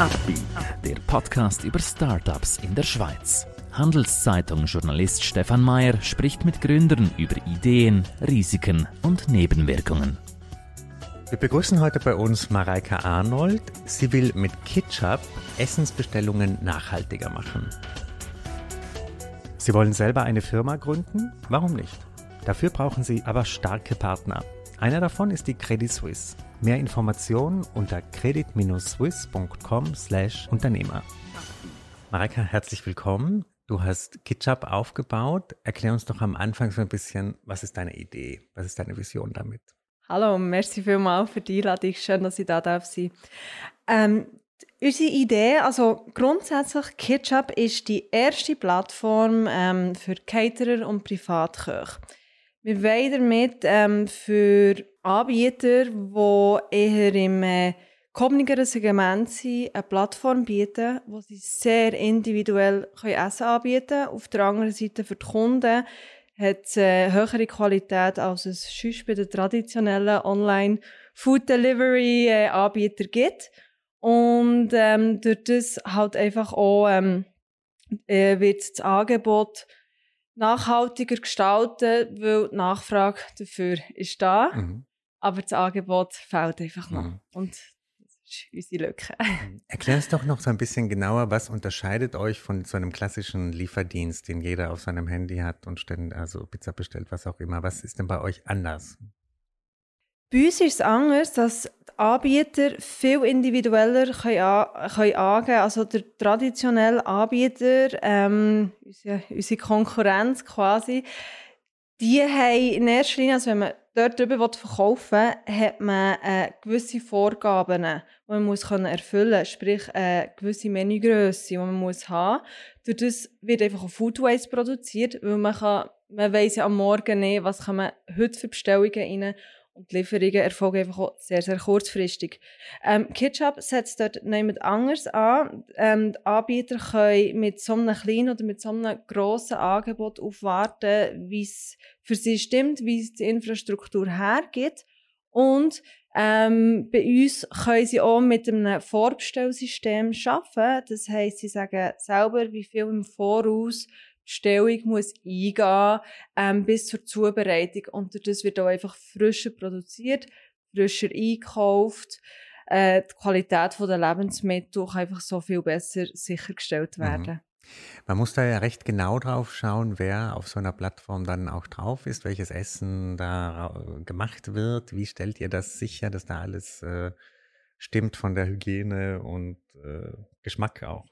Upbeat, der Podcast über Startups in der Schweiz. Handelszeitung-Journalist Stefan Mayer spricht mit Gründern über Ideen, Risiken und Nebenwirkungen. Wir begrüßen heute bei uns Mareike Arnold. Sie will mit Kitchup Essensbestellungen nachhaltiger machen. Sie wollen selber eine Firma gründen? Warum nicht? Dafür brauchen Sie aber starke Partner. Einer davon ist die Credit Suisse. Mehr Informationen unter credit-swiss.com/Unternehmer. Mareika, herzlich willkommen. Du hast GitHub aufgebaut. Erklär uns doch am Anfang so ein bisschen, was ist deine Idee? Was ist deine Vision damit? Hallo, merci vielmals für die Einladung. Schön, dass ich da darf sein. Ähm, unsere Idee, also grundsätzlich GitHub ist die erste Plattform ähm, für Caterer und Privatköche. Wir wollen damit ähm, für Anbieter, die eher im äh, kommigeren Segment sind, eine Plattform bieten, wo sie sehr individuell können Essen anbieten können. Auf der anderen Seite für die Kunden hat es äh, höhere Qualität, als es sonst bei den traditionellen Online-Food-Delivery-Anbietern äh, gibt. Und ähm, durch das halt einfach auch ähm, äh, wird das Angebot nachhaltiger gestalten, weil die Nachfrage dafür ist da, mhm. aber das Angebot fehlt einfach noch. Mhm. Und das ist unsere Lücke. Mhm. Erklär es doch noch so ein bisschen genauer, was unterscheidet euch von so einem klassischen Lieferdienst, den jeder auf seinem Handy hat und ständig, also Pizza bestellt, was auch immer. Was ist denn bei euch anders? Bei uns ist es anders, dass die Anbieter viel individueller können, können angeben Also der traditionelle Anbieter, ähm, unsere, unsere Konkurrenz quasi, die haben in erster Linie, also wenn man dort drüber verkaufen will, hat man äh, gewisse Vorgaben, die man muss können erfüllen muss. Sprich, äh, gewisse Menügröße, die man muss haben muss. Durch das wird einfach ein Food Waste produziert, weil man kann, man weiss ja am Morgen nicht, was kann man heute für Bestellungen rein und die Lieferungen erfolgen einfach auch sehr, sehr kurzfristig. Ähm, Kitchup setzt dort niemand anders an. Ähm, die Anbieter können mit so einem kleinen oder mit so einem grossen Angebot aufwarten, wie es für sie stimmt, wie es die Infrastruktur hergibt. Und ähm, bei uns können sie auch mit einem Vorbestellsystem arbeiten. Das heisst, sie sagen selber, wie viel im Voraus Stellung muss eingehen ähm, bis zur Zubereitung. Und das wird auch einfach frischer produziert, frischer einkauft. Äh, die Qualität der Lebensmittel kann einfach so viel besser sichergestellt mhm. werden. Mhm. Man muss da ja recht genau drauf schauen, wer auf so einer Plattform dann auch drauf ist, welches Essen da gemacht wird. Wie stellt ihr das sicher, dass da alles äh, stimmt von der Hygiene und äh, Geschmack auch?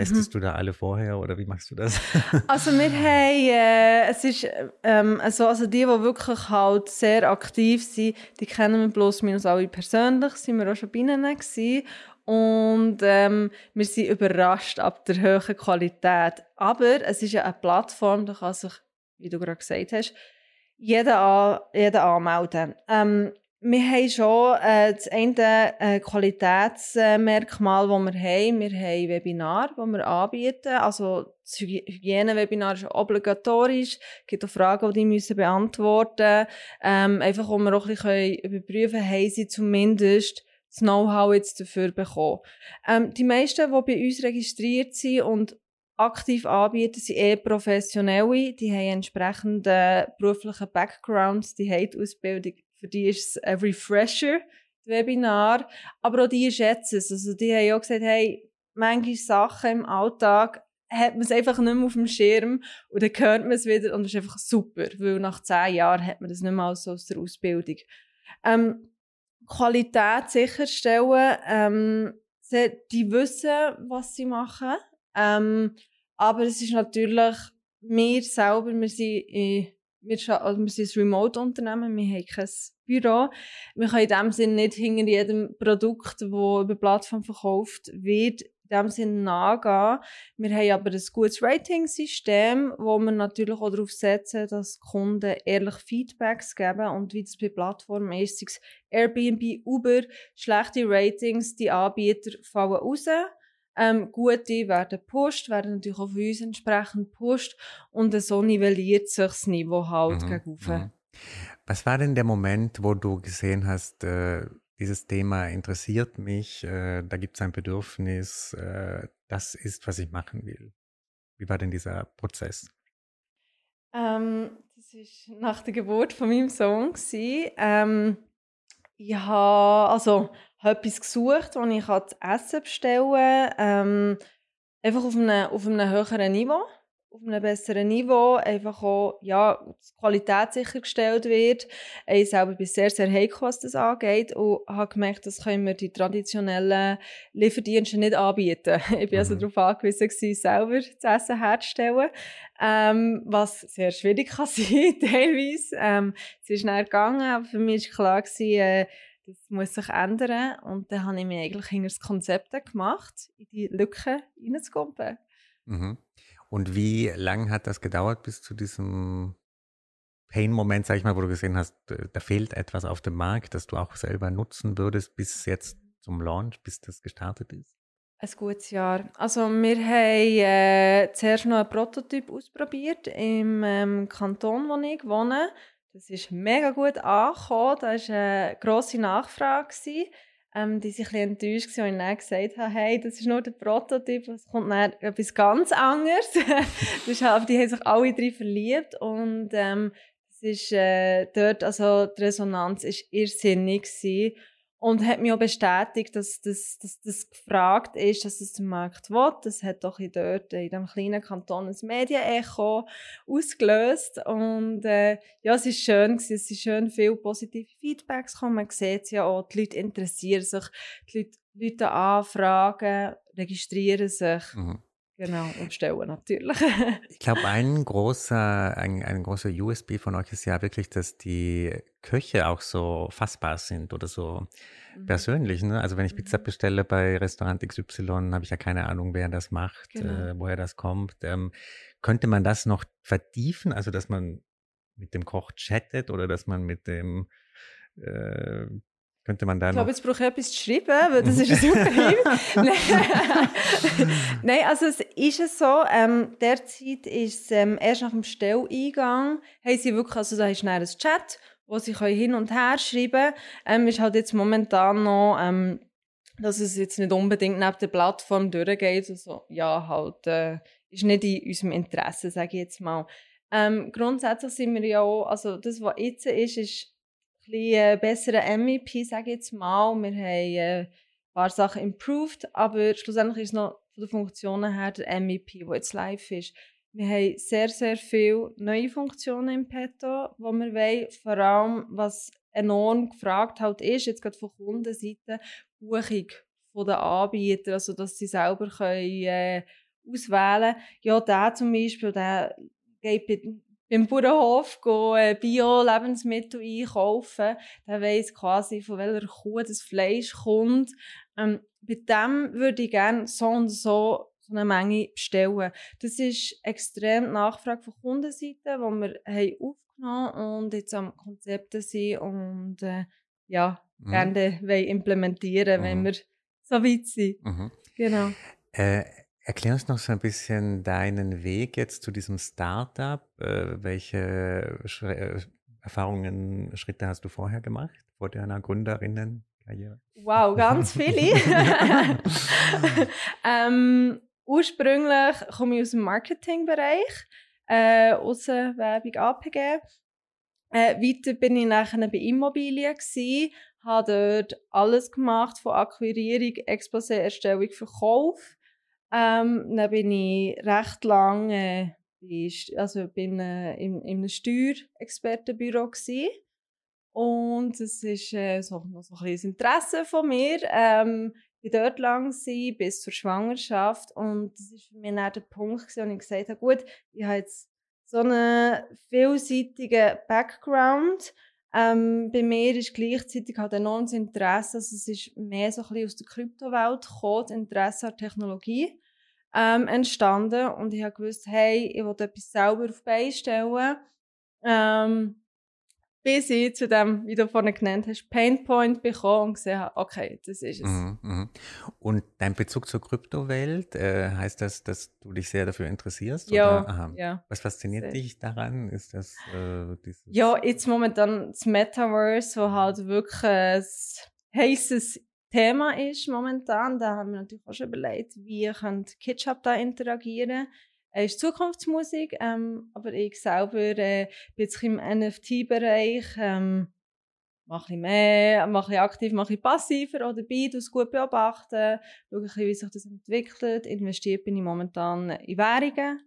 Testest mhm. du da alle vorher oder wie machst du das? also wir haben, äh, es ist, ähm, also, also die, die wirklich halt sehr aktiv sind, die kennen wir bloß minus alle persönlich, sind wir auch schon bei ihnen gewesen. Und ähm, wir sind überrascht ab der hohen Qualität. Aber es ist ja eine Plattform, da kann sich, wie du gerade gesagt hast, jeder, an, jeder anmelden. Ähm, wir haben schon äh, das eine äh, Qualitätsmerkmal, das wir haben. Wir haben Webinare, die wir anbieten. Also das Hygienewebinar ist obligatorisch. Es gibt auch Fragen, die die müssen beantworten ähm, Einfach, um wir auch ein bisschen überprüfen haben sie zumindest das Know-how jetzt dafür bekommen. Ähm, die meisten, die bei uns registriert sind und aktiv anbieten, sind eher Professionelle. Die haben entsprechende beruflichen Backgrounds, die haben die Ausbildung für die ist es ein Refresher, das Webinar. Aber auch die schätzen es. Also die haben auch gesagt, hey, manche Sachen im Alltag hat man es einfach nicht mehr auf dem Schirm und dann hört man es wieder und das ist einfach super, weil nach zehn Jahren hat man das nicht mehr so aus der Ausbildung. Ähm, Qualität sicherstellen, ähm, die wissen, was sie machen, ähm, aber es ist natürlich, wir selber, wir sind in wir, also wir sind ein Remote-Unternehmen, wir haben kein Büro. Wir können in dem Sinne nicht hinter jedem Produkt, das über Plattform verkauft wird, in dem Sinne nachgehen. Wir haben aber ein gutes Rating-System, wo wir natürlich auch darauf setzen, dass Kunden ehrlich Feedbacks geben und wie das bei Plattformen ist, Airbnb, Uber, schlechte Ratings, die Anbieter fallen raus. Ähm, gute werden gepusht, werden natürlich auch von uns entsprechend gepusht und so nivelliert sich das Niveau halt mhm. gegenüber. Mhm. Was war denn der Moment, wo du gesehen hast, äh, dieses Thema interessiert mich, äh, da gibt es ein Bedürfnis, äh, das ist, was ich machen will. Wie war denn dieser Prozess? Ähm, das war nach der Geburt von meinem Sohn. Ähm, ich habe also, hab etwas gesucht, das ich das Essen bestellen kann. Ähm, einfach auf einem, auf einem höheren Niveau auf einem besseren Niveau, einfach auch, ja, die Qualität sichergestellt wird. Ich selber bin sehr, sehr heikel, was das angeht und habe gemerkt, das können wir die traditionellen Lieferdienste nicht anbieten. Ich bin also mhm. darauf angewiesen, gewesen, selber das Essen herzustellen, ähm, was sehr schwierig kann sein, teilweise. Ähm, es ist schnell gegangen, aber für mich war klar, gewesen, äh, das muss sich ändern und dann habe ich mir eigentlich hinter das Konzept gemacht, in die Lücke reinzukommen. Mhm. Und wie lang hat das gedauert bis zu diesem Pain-Moment, sag ich mal, wo du gesehen hast, da fehlt etwas auf dem Markt, das du auch selber nutzen würdest, bis jetzt zum Launch, bis das gestartet ist? Ein gutes Jahr. Also wir haben äh, zuerst noch einen Prototyp ausprobiert im ähm, Kanton, wo ich wohne. Das ist mega gut angekommen. Da war eine grosse Nachfrage. Ähm, die sich ein enttäuscht waren und dann gesagt haben, hey, das ist nur der Prototyp, es kommt dann etwas ganz anderes. das halt, die haben sich alle drei verliebt und ähm, das ist äh, dort, also die Resonanz war irrsinnig gewesen. Und hat mich auch bestätigt, dass das, dass das gefragt ist, dass es der Markt will. Das hat doch in dort, in diesem kleinen Kanton, ein Medienecho ausgelöst. Und äh, ja, es war schön, gewesen. es sind schön viele positive Feedbacks gekommen. Man sieht es ja auch, die Leute interessieren sich, die Leute, Leute anfragen, registrieren sich. Mhm. Genau, und stellen natürlich. ich glaube, ein großer, ein, ein großer USB von euch ist ja wirklich, dass die Köche auch so fassbar sind oder so mhm. persönlich. Ne? Also wenn ich Pizza mhm. bestelle bei Restaurant XY, habe ich ja keine Ahnung, wer das macht, genau. äh, woher das kommt. Ähm, könnte man das noch vertiefen? Also dass man mit dem Koch chattet oder dass man mit dem äh, könnte man da ich glaube, jetzt brauche ich etwas zu schreiben, weil das ist super Nein, also es ist so, ähm, derzeit ist es ähm, erst nach dem Stelleingang, haben sie wirklich, also da ist ein Chat, wo sie hin und her schreiben können. Ähm, ist halt jetzt momentan noch, ähm, dass es jetzt nicht unbedingt neben der Plattform durchgeht. Also, ja, halt, äh, ist nicht in unserem Interesse, sage ich jetzt mal. Ähm, grundsätzlich sind wir ja auch, also das, was jetzt ist, ist bisschen äh, besseren MVP, sage ich jetzt mal. Wir haben äh, ein paar Sachen improved, aber schlussendlich ist es noch von den Funktionen her der MVP, der jetzt live ist. Wir haben sehr, sehr viele neue Funktionen im Petto, die wir wollen. Vor allem, was enorm gefragt halt ist, jetzt gerade von Kundenseite, Buchung von den Anbietern, also dass sie selber können, äh, auswählen können. Ja, der zum Beispiel, der geht beim Bauernhof äh, Bio-Lebensmittel einkaufen, der weiss quasi, von welcher Kuh das Fleisch kommt. Ähm, bei dem würde ich gerne so und so, so eine Menge bestellen. Das ist extrem die Nachfrage von Kundenseite, die wir haben aufgenommen und jetzt am Konzept sind und äh, ja, mhm. gerne implementieren, mhm. wenn wir so weit sind. Mhm. Genau. Äh, Erklär uns noch so ein bisschen deinen Weg jetzt zu diesem Startup. Äh, welche Schre äh, Erfahrungen, Schritte hast du vorher gemacht, vor deiner Gründerinnenkarriere? Wow, ganz viele. ähm, ursprünglich komme ich aus dem Marketingbereich, äh, Außenwerbung APG. Äh, weiter bin ich nachher bei Immobilien gewesen, habe dort alles gemacht, von Akquirierung, Exposé, Erstellung, Verkauf. Ähm, dann bin ich recht lang äh, also bin, äh, im, einem Steuerexpertenbüro gewesen. und es ist äh, so, noch so ein bisschen Interesse von mir. Ähm, ich dort lang sein, bis zur Schwangerschaft und das ist für mich dann der Punkt gewesen, wo ich gesagt habe, gut, ich habe jetzt so einen vielseitigen Background ähm, bei mir ist gleichzeitig halt enormes Interesse, also es ist mehr so ein bisschen aus der Kryptowelt gekommen, das Interesse an Technologie ähm, entstanden und ich habe gewusst, hey, ich will etwas selber auf Beine stellen. Ähm, bis ich zu dem, wie du vorhin genannt hast, Painpoint bekommen und gesehen habe, okay, das ist es. Mhm, mh. Und dein Bezug zur Kryptowelt, äh, heißt das, dass du dich sehr dafür interessierst? Ja, oder? ja. Was fasziniert sehr. dich daran? Ist das äh, Ja, jetzt momentan das Metaverse, wo halt wirklich ein heißes Thema ist momentan. Da haben wir natürlich auch schon überlegt, wie kann Ketchup da interagieren. Es ist Zukunftsmusik, ähm, aber ich selber äh, bin jetzt im NFT-Bereich. Ähm, mache ich mehr, mache ich aktiv, mache ich passiver oder dabei, es gut beobachten, schaue ein wie sich das entwickelt. Investiert bin ich momentan in Währungen.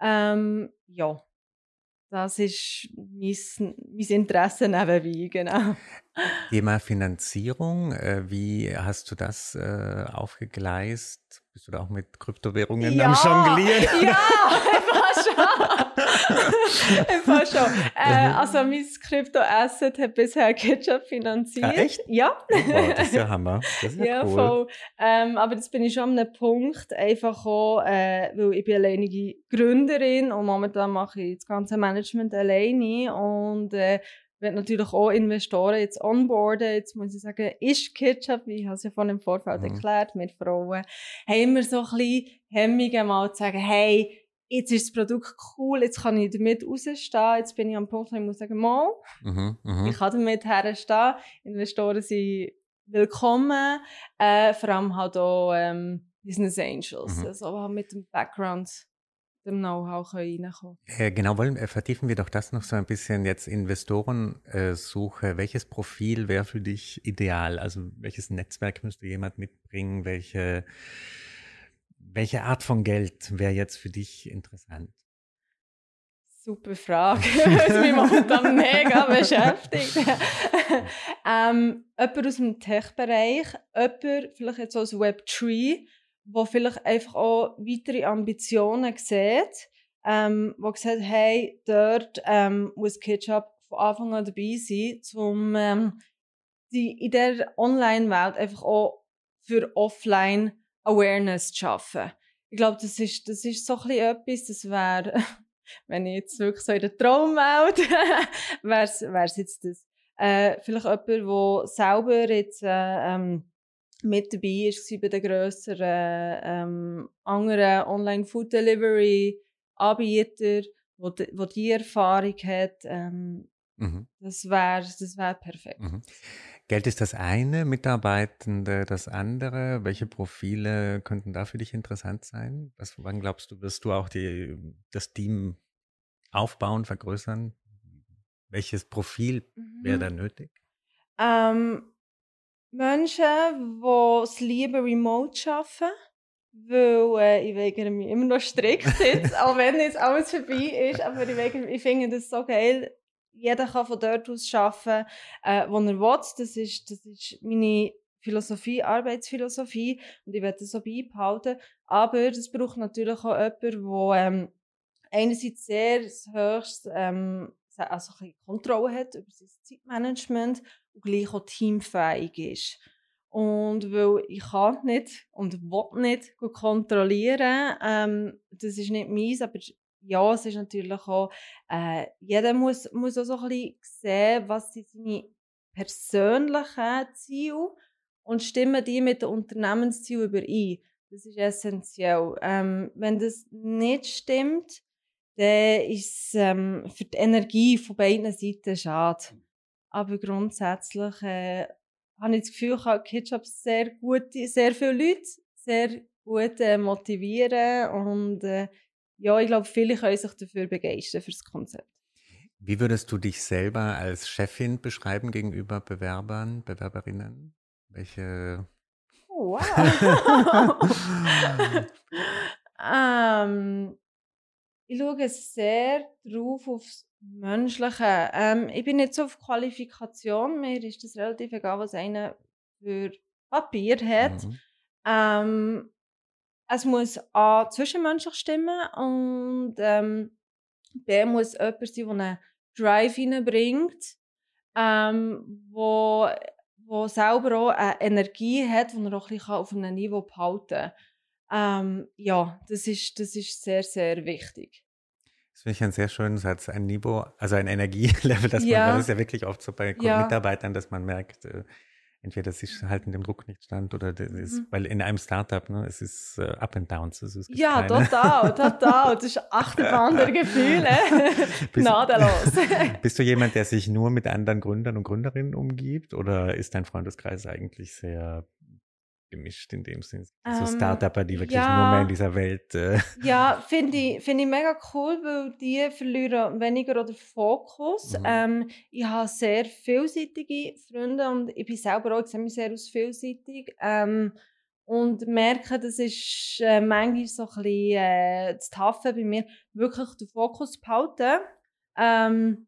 Ähm, ja, das ist mein, mein Interesse nebenbei, genau. Thema Finanzierung, äh, wie hast du das äh, aufgegleist? Bist du da auch mit Kryptowährungen ja, am Jonglieren? Ja, fast schon. Äh, mhm. also mein Krypto-Asset hat bisher Ketchup finanziert. Ah, echt? Ja. Oh, wow, das ist ja Hammer. Das ist ja, ja cool. voll. Ähm, aber jetzt bin ich schon an einem Punkt, einfach auch, äh, weil ich bin alleinige Gründerin und momentan mache ich das ganze Management alleine und äh, werde natürlich auch Investoren jetzt onboarden. Jetzt muss ich sagen, ist Ketchup, wie ich habe es ja vorhin im Vorfeld mhm. erklärt, mit Frauen, haben wir so ein bisschen Hemmungen mal zu sagen, hey, jetzt ist das Produkt cool, jetzt kann ich damit rausstehen, jetzt bin ich am Punkt, wo ich muss sagen, mal, mhm, mh. ich kann damit herstehen. Investoren sind willkommen, äh, vor allem halt auch ähm, Business Angels, mhm. also mit dem Background dem Know-how reinkommen äh, Genau, wollen, äh, vertiefen wir doch das noch so ein bisschen jetzt Investorensuche. Welches Profil wäre für dich ideal? Also welches Netzwerk müsste jemand mitbringen? Welche, welche Art von Geld wäre jetzt für dich interessant? Super Frage, was mich momentan mega beschäftigt. ähm, jemand aus dem Tech-Bereich, jemand vielleicht jetzt aus Web3, wo vielleicht einfach auch weitere Ambitionen sieht, ähm, wo gesagt hey, dort ähm, muss Ketchup von Anfang an dabei sein, um ähm, die, in der Online-Welt einfach auch für Offline Awareness zu schaffen. Ich glaube, das ist, das ist so ein etwas, das wäre, wenn ich jetzt wirklich so in der Traumwelt wäre es jetzt das. Äh, vielleicht jemand, der selber jetzt äh, ähm, mit dabei war bei den grösseren ähm, anderen Online-Food-Delivery-Anbietern, wo, die, wo die Erfahrung hat. Ähm, mhm. Das wäre das wär perfekt. Mhm. Geld ist das eine, Mitarbeitende das andere. Welche Profile könnten da für dich interessant sein? Was, wann glaubst du, wirst du auch die, das Team aufbauen, vergrößern? Welches Profil mhm. wäre da nötig? Ähm, Menschen, die es lieben, remote arbeiten. Weil äh, ich mich immer noch strikt jetzt, auch wenn jetzt alles vorbei ist. Aber ich, weigere, ich finde das so geil. Jeder kann von dort aus arbeiten, äh, wo er will. Das ist, das ist meine Philosophie, Arbeitsphilosophie. Und ich werde das so beibehalten. Aber das braucht natürlich auch jemanden, der ähm, einerseits sehr das höchste ähm, also Kontrolle hat über sein Zeitmanagement und gleich auch teamfähig ist. Und weil ich kann nicht und will nicht kontrollieren, ähm, das ist nicht meins, aber ja, es ist natürlich auch, äh, jeder muss, muss auch so ein bisschen sehen, was sind seine persönlichen Ziele und stimmen die mit den Unternehmenszielen überein. Das ist essentiell. Ähm, wenn das nicht stimmt, dann ist es ähm, für die Energie von beiden Seiten schade. Aber grundsätzlich äh, habe ich das Gefühl, kann Ketchup sehr gut, sehr viele Leute sehr gut äh, motivieren und äh, ja, ich glaube, viele können sich dafür begeistern für das Konzept. Wie würdest du dich selber als Chefin beschreiben gegenüber Bewerbern, Bewerberinnen? Welche oh, Wow. ähm, ich schaue sehr drauf aufs Menschliche. Ähm, ich bin nicht so auf Qualifikation. Mir ist das relativ egal, was einer für Papier hat. Mhm. Ähm, es muss A, zwischenmenschlich stimmen und ähm, B, muss jemand sein, der einen Drive reinbringt, ähm, wo, wo selber auch eine Energie hat, die er auch ein bisschen auf einem Niveau behalten kann. Ähm, ja, das ist, das ist sehr, sehr wichtig. Das finde ich ein sehr schönes Satz, ein Niveau, also ein Energielevel, das ja. man, das ist ja wirklich oft so bei ja. Mitarbeitern, dass man merkt, äh, entweder sie halten dem Druck nicht stand oder das ist, Mhm. weil in einem Startup, ne, es ist äh, Up and Downs. Es ist Ja, keine, total, total. Das ist Achterbahn der Gefühle. Bist- Gnadenlos. Bist du jemand, der sich nur mit anderen Gründern und Gründerinnen umgibt oder ist dein Freundeskreis eigentlich sehr gemischt in dem Sinn? So Ähm, Startupper, die wirklich ja. nur mehr in dieser Welt. Äh, Ja, finde ich, find ich mega cool, weil die verlieren weniger oder Fokus. Mhm. Ähm, ich habe sehr vielseitige Freunde und ich bin selber auch, ich sehe mich sehr als vielseitig. Ähm, und merke, das ist äh, manchmal so ein bisschen äh, das Taffe bei mir, wirklich den Fokus zu behalten. Ähm,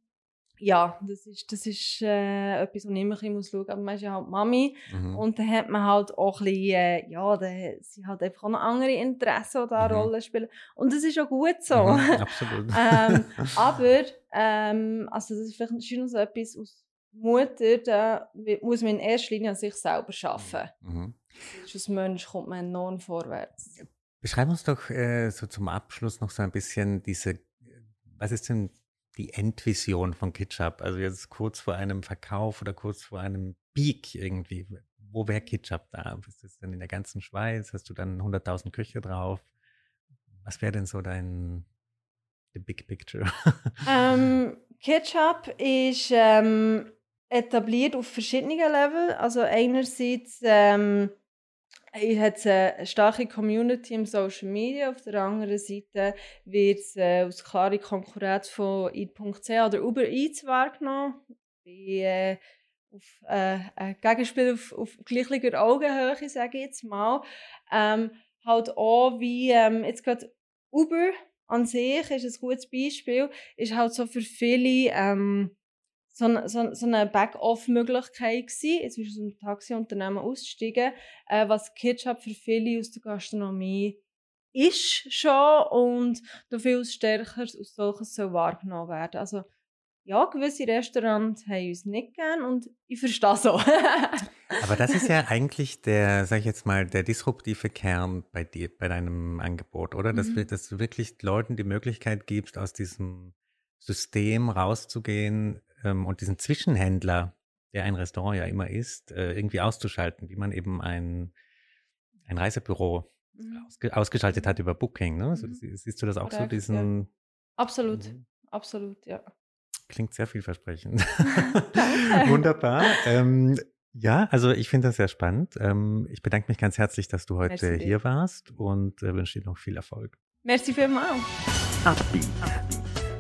ja, das ist, das ist äh, etwas, wo ich immer ein bisschen muss schauen muss. Aber man ist ja halt Mami. mhm. Und dann hat man halt auch ein bisschen, äh, ja, dann sind halt einfach auch noch andere Interessen, die da eine Mhm. Rolle spielen. Und das ist auch gut so. Mhm, absolut. ähm, aber, ähm, also das ist vielleicht schon so etwas aus Mutter, da muss man in erster Linie an sich selber arbeiten. Mhm. Als Mensch kommt man enorm vorwärts. Beschreib uns doch äh, so zum Abschluss noch so ein bisschen diese, was ist denn die Endvision von Kitchup? Also jetzt kurz vor einem Verkauf oder kurz vor einem Peak irgendwie. Wo wäre Kitchup da? Ist das denn in der ganzen Schweiz? Hast du dann 100.000 Küche drauf? Was wäre denn so dein the big picture? Ähm, Ketchup ist ähm, etabliert auf verschiedenen Level. Also einerseits ähm, hat es eine starke Community im Social Media, auf der anderen Seite wird es äh, als klare Konkurrenz von Eat.ch oder Uber Eats wahrgenommen. Bei, äh, auf äh, ein Gegenspiel auf, auf gleicher Augenhöhe, sage ich jetzt mal. Ähm, halt auch wie ähm, jetzt gerade Uber an sich ist ein gutes Beispiel, ist halt so für viele ähm, so, eine- so, so eine Back-off-Möglichkeit gewesen, jetzt aus einem Taxiunternehmen auszusteigen, äh, was Ketchup für viele aus der Gastronomie ist schon und noch viel stärker als solches soll wahrgenommen werden. Also ja, gewisse Restaurants haben uns nicht gern und ich verstehe so. Aber das ist ja eigentlich der, sag ich jetzt mal, der disruptive Kern bei dir, bei deinem Angebot, oder? Dass, Mhm. dass du wirklich Leuten die Möglichkeit gibst, aus diesem System rauszugehen ähm, und diesen Zwischenhändler, der ein Restaurant ja immer ist, äh, irgendwie auszuschalten, wie man eben ein, ein Reisebüro Mhm. ausge ausgeschaltet hat über Booking. Ne? So, Mhm. sie- siehst du das auch so, Korrekt, ja. diesen. absolut, Mhm. absolut, ja. Klingt sehr vielversprechend. Wunderbar. Ähm, ja, also ich finde das sehr spannend. Ähm, ich bedanke mich ganz herzlich, dass du heute Merci dir. hier warst und äh, wünsche dir noch viel Erfolg. Merci vielmals.